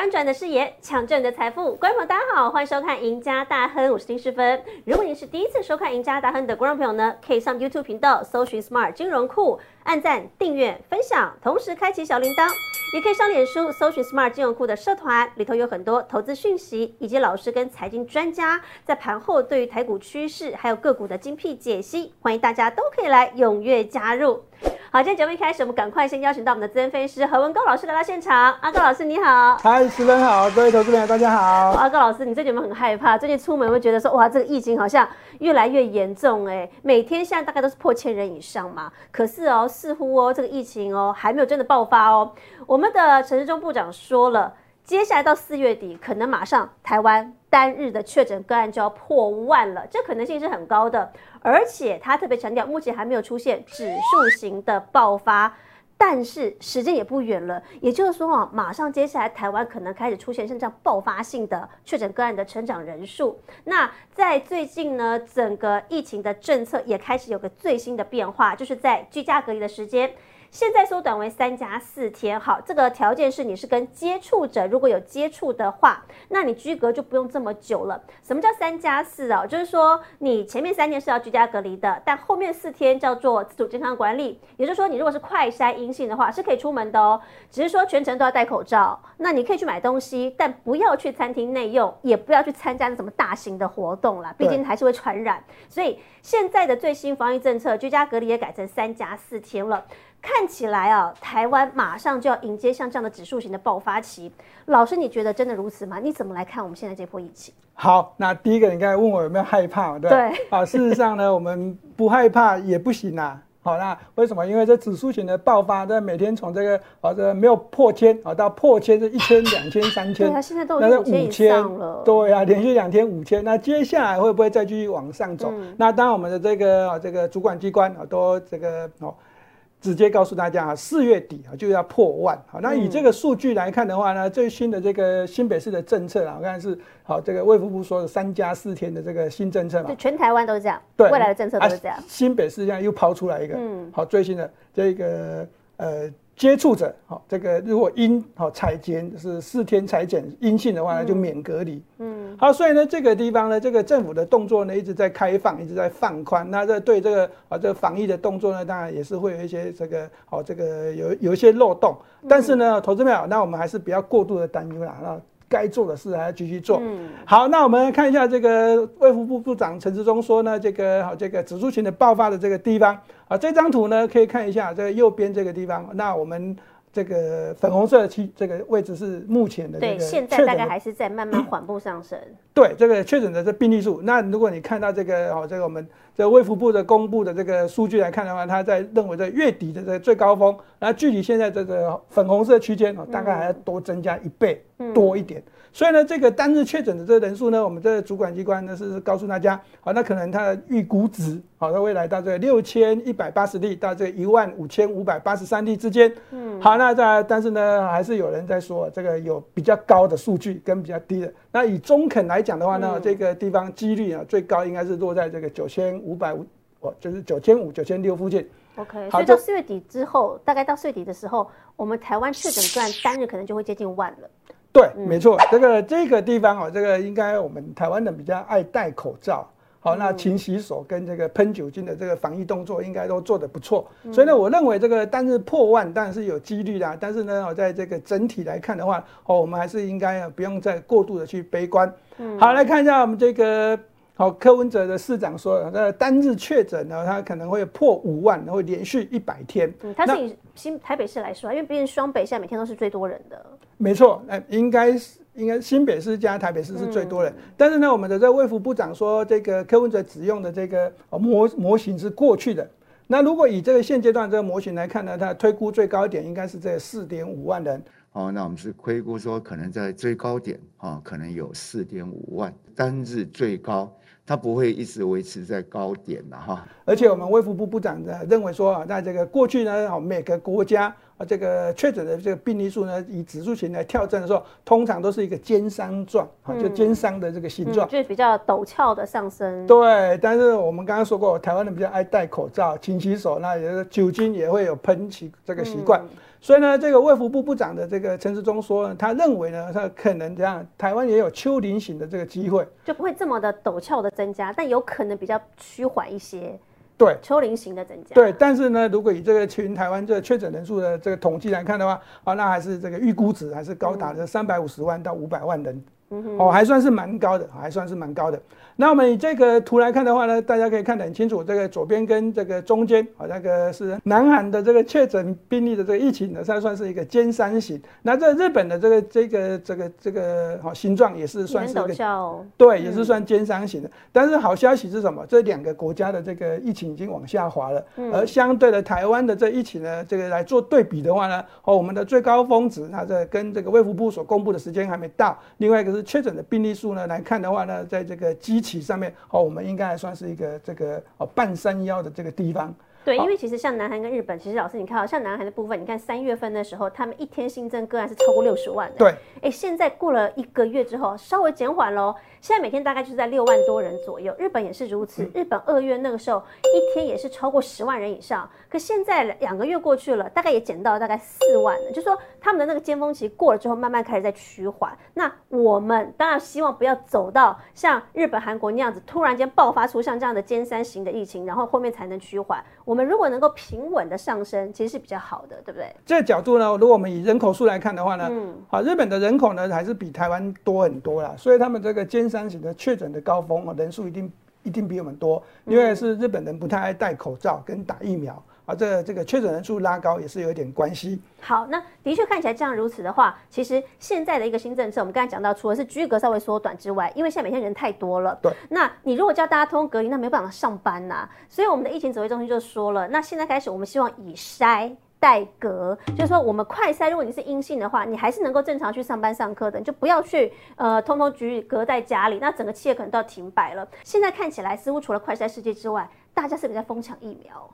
翻转的视野，抢挣你的财富。观众朋友，大家好，欢迎收看《赢家大亨》，我是丁世芬。如果您是第一次收看《赢家大亨》的观众朋友呢，可以上 YouTube 频道搜寻 Smart 金融库，按赞、订阅、分享，同时开启小铃铛。也可以上脸书搜寻 Smart 金融库的社团，里头有很多投资讯息，以及老师跟财经专家在盘后对于台股趋势还有个股的精辟解析，欢迎大家都可以来踊跃加入。好，今天节目一开始，我们赶快先邀请到我们的资深分析师何文高老师来到现场。阿高老师你好，嗨，十分好，各位投资朋友大家好。阿高老师，你最近有没有很害怕？最近出门会觉得说，哇，这个疫情好像越来越严重哎，每天现在大概都是破千人以上嘛。可是哦，似乎哦，这个疫情哦还没有真的爆发哦。我们的陈世忠部长说了，接下来到四月底，可能马上台湾单日的确诊个案就要破万了，这可能性是很高的。而且他特别强调，目前还没有出现指数型的爆发，但是时间也不远了。也就是说啊，马上接下来台湾可能开始出现像这样爆发性的确诊个案的成长人数。那在最近呢，整个疫情的政策也开始有个最新的变化，就是在居家隔离的时间。现在缩短为三加四天，好，这个条件是你是跟接触者如果有接触的话，那你居隔就不用这么久了。什么叫三加四啊？就是说你前面三天是要居家隔离的，但后面四天叫做自主健康管理。也就是说，你如果是快筛阴性的话，是可以出门的哦，只是说全程都要戴口罩。那你可以去买东西，但不要去餐厅内用，也不要去参加那什么大型的活动啦，毕竟还是会传染。所以现在的最新防疫政策，居家隔离也改成三加四天了。看起来啊，台湾马上就要迎接像这样的指数型的爆发期。老师，你觉得真的如此吗？你怎么来看我们现在这波疫情？好，那第一个，你刚才问我有没有害怕，对对？啊，事实上呢，我们不害怕也不行啊。好，那为什么？因为这指数型的爆发，在每天从这个啊，这没有破千啊，到破千是一千、两千、三千，对啊，现在都有五千了。对啊，连续两天五千，那接下来会不会再继续往上走？那当然，我们的这个这个主管机关啊，都这个哦。直接告诉大家啊，四月底啊就要破万。好，那以这个数据来看的话呢，最新的这个新北市的政策啊，我看是好这个卫福部说的三加四天的这个新政策嘛，就全台湾都是这样，对，未来的政策都是这样。新北市现在又抛出来一个，嗯，好最新的这个呃。接触者，好，这个如果阴好裁剪是四天裁剪阴性的话呢，就免隔离。嗯，好，所以呢，这个地方呢，这个政府的动作呢一直在开放，一直在放宽。那这对这个啊，这个防疫的动作呢，当然也是会有一些这个好，这个有有一些漏洞。但是呢，投资朋友，那我们还是不要过度的担忧啦。那该做的事还要继续做。嗯，好，那我们看一下这个卫福部部长陈志忠说呢，这个好，这个指数群的爆发的这个地方啊，这张图呢可以看一下，这个右边这个地方，那我们。这个粉红色的区，这个位置是目前的对，现在大概还是在慢慢缓步上升。对，这个确诊的这病例数，那如果你看到这个哦，这个我们这卫福部的公布的这个数据来看的话，它在认为在月底的这个最高峰，然后距离现在这个粉红色区间哦，大概还要多增加一倍多一点。所以呢，这个单日确诊的这个人数呢，我们这个主管机关呢是告诉大家，好，那可能它的预估值，好，它未来到这个六千一百八十例到这个一万五千五百八十三例之间。嗯，好，那在但是呢，还是有人在说这个有比较高的数据跟比较低的。那以中肯来讲的话呢，这个地方几率啊最高应该是落在这个九千五百五，哦，就是九千五、九千六附近。OK，所以到四月底之后，大概到四月底的时候，我们台湾确诊段单日可能就会接近万了。对，没错，这个这个地方哦，这个应该我们台湾人比较爱戴口罩，好，那勤洗手跟这个喷酒精的这个防疫动作应该都做得不错，所以呢，我认为这个但是破万当然是有几率啦，但是呢，我在这个整体来看的话，哦，我们还是应该不用再过度的去悲观。好，来看一下我们这个。好，柯文哲的市长说，那单日确诊呢，他可能会破五万，会连续一百天。嗯，他是以新台北市来说，因为毕竟双北现在每天都是最多人的。没错，那应该是应该新北市加台北市是最多人。但是呢，我们的这卫福部长说，这个柯文哲只用的这个模模型是过去的。那如果以这个现阶段这个模型来看呢，它推估最高点应该是这四点五万人。哦，那我们是推估说，可能在最高点啊，可能有四点五万单日最高。它不会一直维持在高点的哈，而且我们卫福部部长呢认为说啊，在这个过去呢，每个国家啊这个确诊的这个病例数呢，以指数型来跳增的时候，通常都是一个尖山状，啊，就尖山的这个形状，就是比较陡峭的上升。对，但是我们刚刚说过，台湾人比较爱戴口罩、勤洗手，那也是酒精也会有喷起这个习惯。所以呢，这个卫福部部长的这个陈时中说，他认为呢，他可能这样，台湾也有丘陵型的这个机会，就不会这么的陡峭的增加，但有可能比较趋缓一些。对，丘陵型的增加。对，但是呢，如果以这个全台湾这个确诊人数的这个统计来看的话，啊，那还是这个预估值还是高达这三百五十万到五百万人。哦，还算是蛮高的，还算是蛮高的。那我们以这个图来看的话呢，大家可以看得很清楚，这个左边跟这个中间啊，那个是南韩的这个确诊病例的这个疫情呢，它算是一个尖山型。那这日本的这个这个这个这个好形状也是算是一个，对，也是算尖山型的。但是好消息是什么？这两个国家的这个疫情已经往下滑了，而相对的台湾的这疫情呢，这个来做对比的话呢，哦，我们的最高峰值，它这跟这个卫福部所公布的时间还没到。另外一个是。确诊的病例数呢来看的话呢，在这个机器上面哦，我们应该还算是一个这个哦半山腰的这个地方。对，因为其实像南韩跟日本，其实老师你看到像南韩的部分，你看三月份的时候，他们一天新增个案是超过六十万的。对，哎，现在过了一个月之后，稍微减缓喽。现在每天大概就是在六万多人左右，日本也是如此。日本二月那个时候一天也是超过十万人以上，可现在两个月过去了，大概也减到大概四万了。就说他们的那个尖峰期过了之后，慢慢开始在趋缓。那我们当然希望不要走到像日本、韩国那样子，突然间爆发出像这样的尖山型的疫情，然后后面才能趋缓。我们如果能够平稳的上升，其实是比较好的，对不对？这个角度呢，如果我们以人口数来看的话呢，嗯，好，日本的人口呢还是比台湾多很多啦，所以他们这个尖。山型的确诊的高峰啊，人数一定一定比我们多，因为是日本人不太爱戴口罩跟打疫苗啊，这这个确诊人数拉高也是有一点关系。好，那的确看起来这样如此的话，其实现在的一个新政策，我们刚才讲到，除了是居隔稍微缩短之外，因为现在每天人太多了，对，那你如果叫大家通隔离，那没办法上班呐，所以我们的疫情指挥中心就说了，那现在开始我们希望以筛。代隔，就是说我们快筛，如果你是阴性的话，你还是能够正常去上班上课的，你就不要去呃通通居隔在家里，那整个企业可能都要停摆了。现在看起来似乎除了快筛世界之外，大家是不是在疯抢疫苗。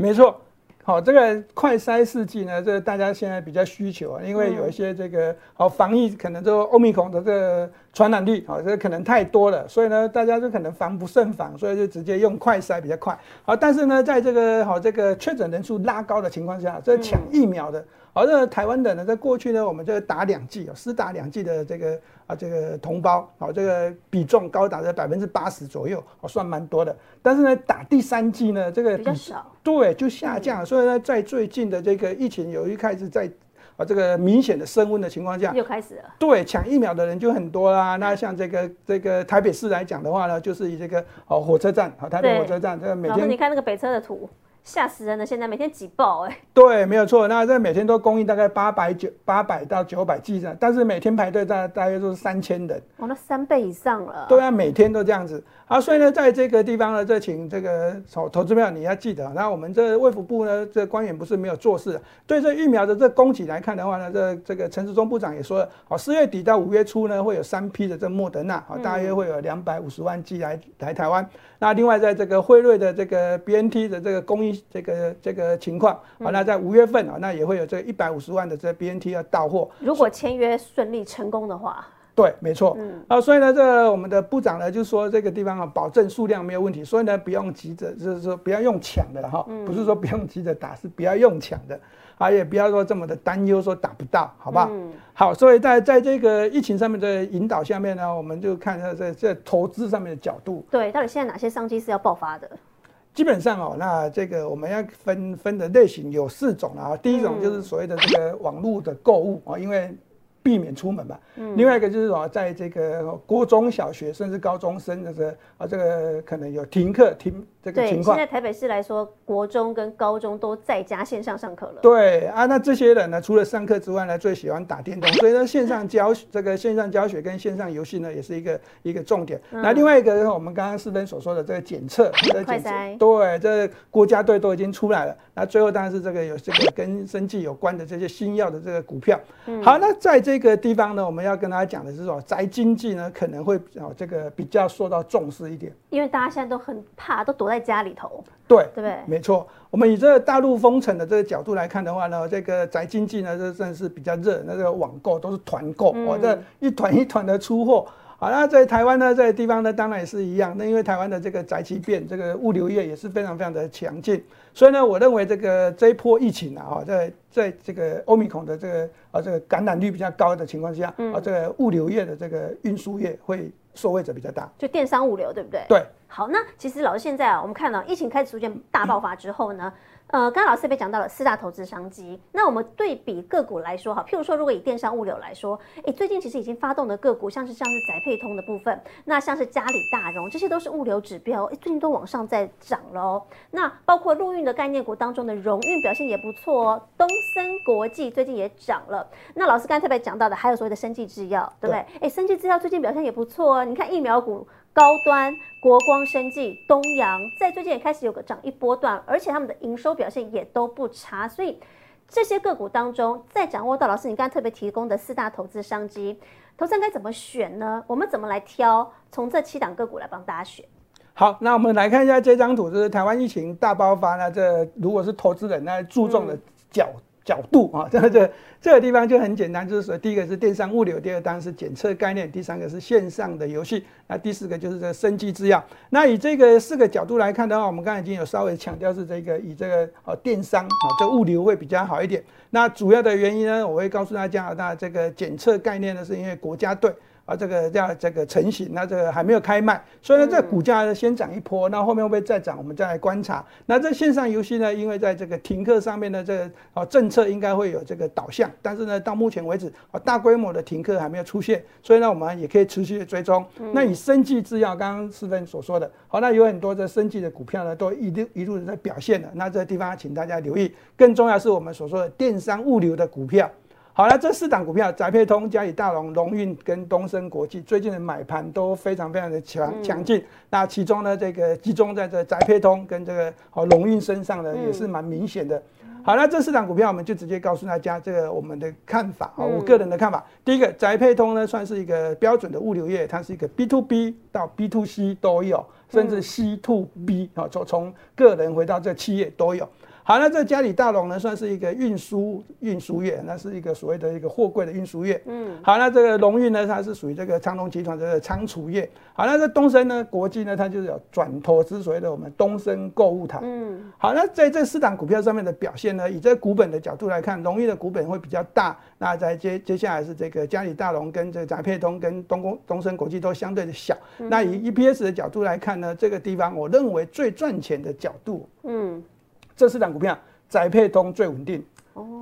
没错。好，这个快筛试剂呢，这大家现在比较需求啊，因为有一些这个好防疫，可能这个欧米孔的这个传染率，啊，这可能太多了，所以呢，大家就可能防不胜防，所以就直接用快筛比较快。好，但是呢，在这个好这个确诊人数拉高的情况下，这抢疫苗的。好这台湾的呢，在过去呢，我们就打两剂啊，施打两剂的这个啊，这个同胞，好，这个比重高达在百分之八十左右，哦，算蛮多的。但是呢，打第三剂呢，这个比较少，对，就下降。所以呢，在最近的这个疫情有一开始在啊，这个明显的升温的情况下，又开始了。对，抢疫苗的人就很多啦。那像这个这个台北市来讲的话呢，就是以这个哦火车站，好，台北火车站，这个每天你看那个北车的图。吓死人了！现在每天挤爆哎，对，没有错。那这每天都供应大概八百九八百到九百剂的，但是每天排队大大约都是三千人，哦，那三倍以上了。对啊，每天都这样子。啊，所以呢，在这个地方呢，这请这个投投资票你要记得。那我们这卫福部呢，这官员不是没有做事。对这疫苗的这供给来看的话呢，这这个陈时中部长也说了，哦，四月底到五月初呢，会有三批的这莫德纳，哦，大约会有两百五十万剂来来台湾。那另外在这个辉瑞的这个 BNT 的这个供应。这个这个情况，好，那在五月份啊，那也会有这一百五十万的这 BNT 要到货。如果签约顺利成功的话，对，没错，嗯。啊，所以呢，这我们的部长呢就说这个地方啊，保证数量没有问题，所以呢不用急着，就是说不要用抢的哈，不是说不用急着打，是不要用抢的，啊，也不要说这么的担忧说打不到，好不好？好，所以在在这个疫情上面的引导下面呢，我们就看一下在在投资上面的角度，对，到底现在哪些商机是要爆发的？基本上哦，那这个我们要分分的类型有四种啊。第一种就是所谓的这个网络的购物啊，因为。避免出门吧。嗯，另外一个就是说，在这个国中小学甚至高中生的这啊，这个可能有停课停这个情况。现在台北市来说，国中跟高中都在家线上上课了。对啊，那这些人呢，除了上课之外呢，最喜欢打电动，所以呢，线上教 这个线上教学跟线上游戏呢，也是一个一个重点。那另外一个，我们刚刚四分所说的这个检测，快筛，对，这国家队都已经出来了。那最后当然是这个有这个跟生计有关的这些新药的这个股票。嗯好，那在这。这个地方呢，我们要跟大家讲的是说，宅经济呢可能会哦这个比较受到重视一点，因为大家现在都很怕，都躲在家里头。对，对不对？没错。我们以这个大陆封城的这个角度来看的话呢，这个宅经济呢，这算是比较热，那个网购都是团购，哦，这一团一团的出货。好，那在台湾呢，这个地方呢，当然也是一样。那因为台湾的这个宅急便，这个物流业也是非常非常的强劲，所以呢，我认为这个这一波疫情啊，哈，在在这个欧米孔的这个啊这个感染率比较高的情况下，啊，这个物流业的这个运输业会受惠者比较大，就电商物流，对不对？对。好，那其实老师现在啊，我们看到疫情开始逐渐大爆发之后呢。呃，刚刚老师也讲到了四大投资商机。那我们对比个股来说，哈，譬如说，如果以电商物流来说，诶，最近其实已经发动的个股，像是像是宅配通的部分，那像是嘉里大荣，这些都是物流指标，诶，最近都往上在涨喽。那包括陆运的概念股当中的荣运表现也不错哦，东森国际最近也涨了。那老师刚才特别讲到的，还有所谓的生技制药，对不对？诶，生技制药最近表现也不错哦。你看疫苗股。高端、国光生技、东阳，在最近也开始有个涨一波段，而且他们的营收表现也都不差，所以这些个股当中，再掌握到老师你刚才特别提供的四大投资商机，投资人该怎么选呢？我们怎么来挑？从这七档个股来帮大家选。好，那我们来看一下这张图，就是台湾疫情大爆发呢，这如果是投资人呢注重的角。角度 啊，这这这个地方就很简单，就是说，第一个是电商物流，第二当然是检测概念，第三个是线上的游戏，那第四个就是这个生机制药。那以这个四个角度来看的话，我们刚才已经有稍微强调是这个以这个呃电商啊，这物流会比较好一点。那主要的原因呢，我会告诉大家，那这个检测概念呢，是因为国家队。啊，这个叫这个成型，那这个还没有开卖，所以呢，这股价先涨一波，那后面会不会再涨，我们再来观察。那这线上游戏呢，因为在这个停课上面呢这个啊政策应该会有这个导向，但是呢，到目前为止啊大规模的停课还没有出现，所以呢，我们也可以持续的追踪。那以生技制药，刚刚四分所说的，好，那有很多的生技的股票呢，都一路一路的在表现的。那这个地方请大家留意，更重要是我们所说的电商物流的股票。好了，这四档股票，宅配通、嘉里大龙、龙运跟东升国际，最近的买盘都非常非常的强强劲。那其中呢，这个集中在这宅配通跟这个好龙运身上呢，也是蛮明显的。好了，这四档股票，我们就直接告诉大家这个我们的看法啊，我个人的看法。第一个，宅配通呢，算是一个标准的物流业，它是一个 B to B 到 B to C 都有，甚至 C to B 啊，从从个人回到这企业都有。好，那这嘉里大龙呢，算是一个运输运输业，那是一个所谓的一个货柜的运输业。嗯，好，那这个龙运呢，它是属于这个长隆集团的仓储业。好，那这东升呢，国际呢，它就是有转投资所谓的我们东升购物台。嗯，好，那在这四档股票上面的表现呢，以这个股本的角度来看，龙运的股本会比较大。那在接接下来是这个嘉里大龙跟这个宅配通跟东工东升国际都相对的小。那以 EPS 的角度来看呢，这个地方我认为最赚钱的角度，嗯。这四档股票，宅配通最稳定，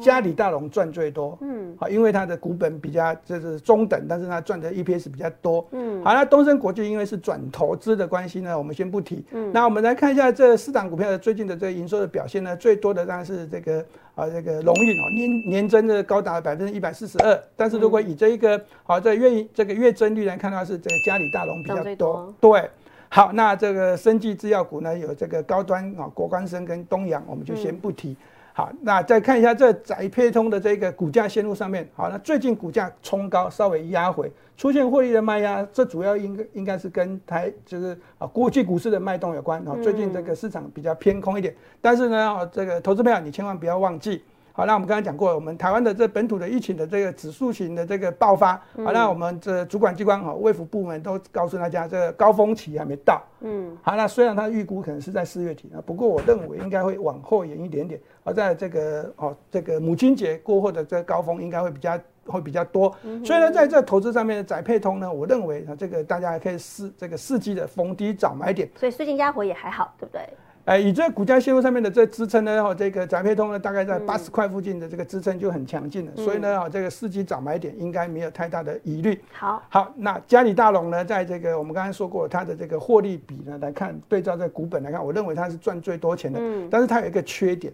嘉里大龙赚最多，嗯，好，因为它的股本比较就是中等，但是它赚的 EPS 比较多，嗯，好，那东升国际因为是转投资的关系呢，我们先不提，嗯，那我们来看一下这四档股票的最近的这个营收的表现呢，最多的当然是这个啊这个龙运哦，年年增的高达百分之一百四十二，但是如果以这一个好在月这个月增率来看的话，是这个嘉里大龙比较多，对。好，那这个生技制药股呢，有这个高端啊，国光生跟东阳，我们就先不提。好，那再看一下这窄配通的这个股价线路上面，好，那最近股价冲高，稍微压回，出现获利的卖压，这主要应该应该是跟台就是啊国际股市的脉动有关啊。最近这个市场比较偏空一点，但是呢，这个投资票你千万不要忘记。好，那我们刚才讲过，我们台湾的这本土的疫情的这个指数型的这个爆发，好，那我们这主管机关哈，卫福部门都告诉大家，这个高峰期还没到。嗯，好，那虽然它预估可能是在四月底啊，不过我认为应该会往后延一点点，而在这个哦这个母亲节过后的这个高峰应该会比较会比较多。所以呢，在这投资上面的载配通呢，我认为啊，这个大家还可以试这个四季的逢低找买点。所以最近压回也还好，对不对？哎，以这股价线路上面的这支撑呢，哈，这个宅配通呢，大概在八十块附近的这个支撑就很强劲了，所以呢，哈，这个四季早买点应该没有太大的疑虑。好，好，那嘉里大龙呢，在这个我们刚才说过，它的这个获利比呢来看，对照这股本来看，我认为它是赚最多钱的。嗯，但是它有一个缺点，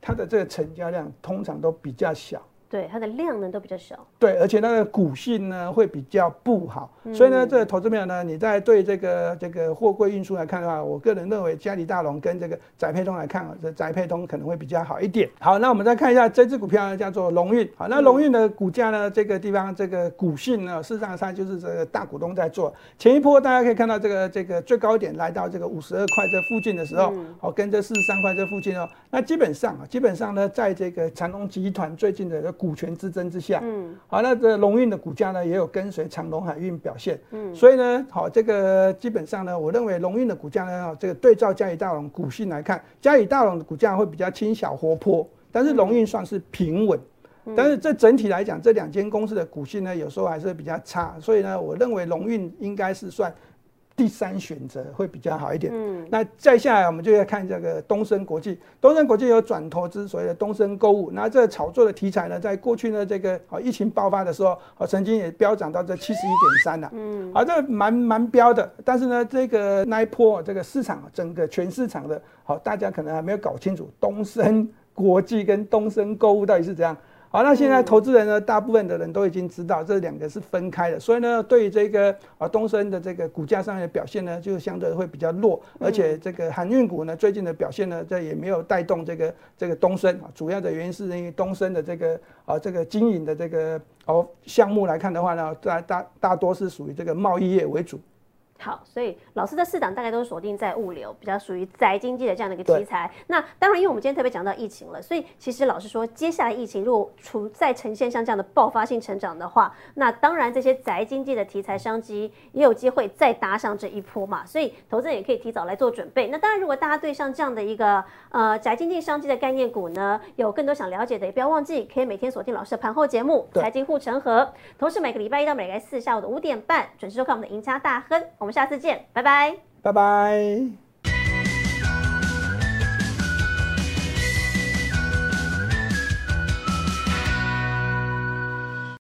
它的这个成交量通常都比较小。对，它的量呢都比较小。对，而且它的股性呢会比较不好，所以呢，这个投资朋友呢，你在对这个这个货柜运输来看的话，我个人认为嘉里大龙跟这个宅配通来看啊，这宅配通可能会比较好一点。好，那我们再看一下这只股票呢，叫做龙运。好，那龙运的股价呢，这个地方这个股性呢，事实上它就是这个大股东在做。前一波大家可以看到这个这个最高点来到这个五十二块这附近的时候，好，跟这四十三块这附近哦，那基本上啊，基本上呢，在这个长隆集团最近的股权之争之下，嗯，好，那这龙运的股价呢，也有跟随长隆海运表现，嗯，所以呢，好，这个基本上呢，我认为龙运的股价呢，这个对照嘉里大龙股性来看，嘉里大龙的股价会比较轻小活泼，但是龙运算是平稳。但是这整体来讲，这两间公司的股性呢，有时候还是比较差，所以呢，我认为龙运应该是算第三选择会比较好一点。嗯，那再下来我们就要看这个东升国际，东升国际有转投资所谓的东升购物，那这炒作的题材呢，在过去呢这个啊疫情爆发的时候，啊曾经也飙涨到这七十一点三了。嗯，啊这蛮蛮飙的，但是呢这个那一波这个市场整个全市场的，好大家可能还没有搞清楚东升国际跟东升购物到底是怎样。好，那现在投资人呢，大部分的人都已经知道这两个是分开的，所以呢，对于这个啊东升的这个股价上面的表现呢，就相对会比较弱，而且这个航运股呢，最近的表现呢，这也没有带动这个这个东升啊，主要的原因是因为东升的这个啊这个经营的这个哦项目来看的话呢，大大大多是属于这个贸易业为主。好，所以老师的四档大概都是锁定在物流，比较属于宅经济的这样的一个题材。那当然，因为我们今天特别讲到疫情了，所以其实老师说，接下来疫情如果处再呈现像这样的爆发性成长的话，那当然这些宅经济的题材商机也有机会再搭上这一波嘛。所以投资人也可以提早来做准备。那当然，如果大家对像这样的一个呃宅经济商机的概念股呢，有更多想了解的，也不要忘记可以每天锁定老师的盘后节目《财经护城河》，同时每个礼拜一到每个礼拜四下午的五点半准时收看我们的赢家大亨。我下次见，拜拜。拜拜。